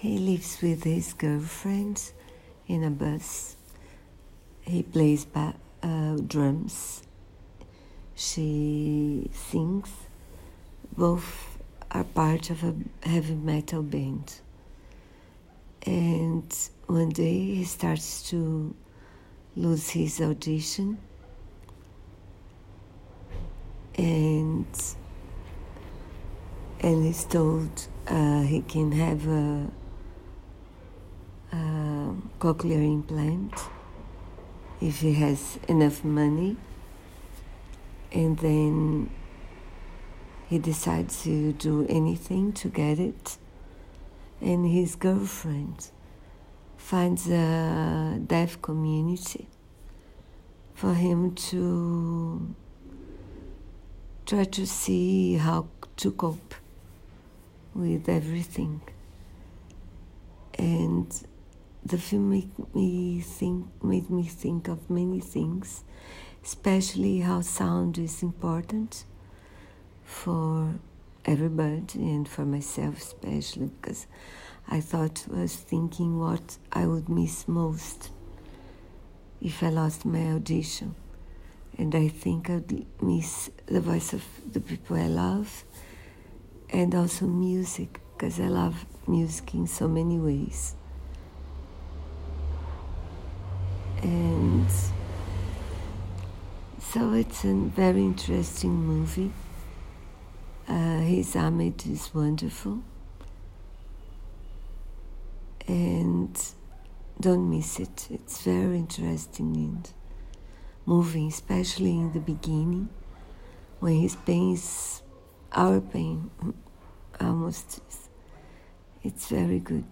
He lives with his girlfriend in a bus. He plays ba- uh, drums. She sings. Both are part of a heavy metal band. And one day he starts to lose his audition and and he's told uh, he can have a, a cochlear implant if he has enough money and then he decides to do anything to get it and his girlfriend finds a deaf community for him to try to see how to cope with everything. And the film made me think made me think of many things, especially how sound is important for everybody and for myself especially because I thought was thinking what I would miss most if I lost my audition and I think I'd miss the voice of the people I love and also music because I love music in so many ways. And so it's a very interesting movie. Uh, Riz Ahmed is wonderful. And don't miss it. It's very interesting and moving, especially in the beginning, when his pain is our pain, almost. It's very good.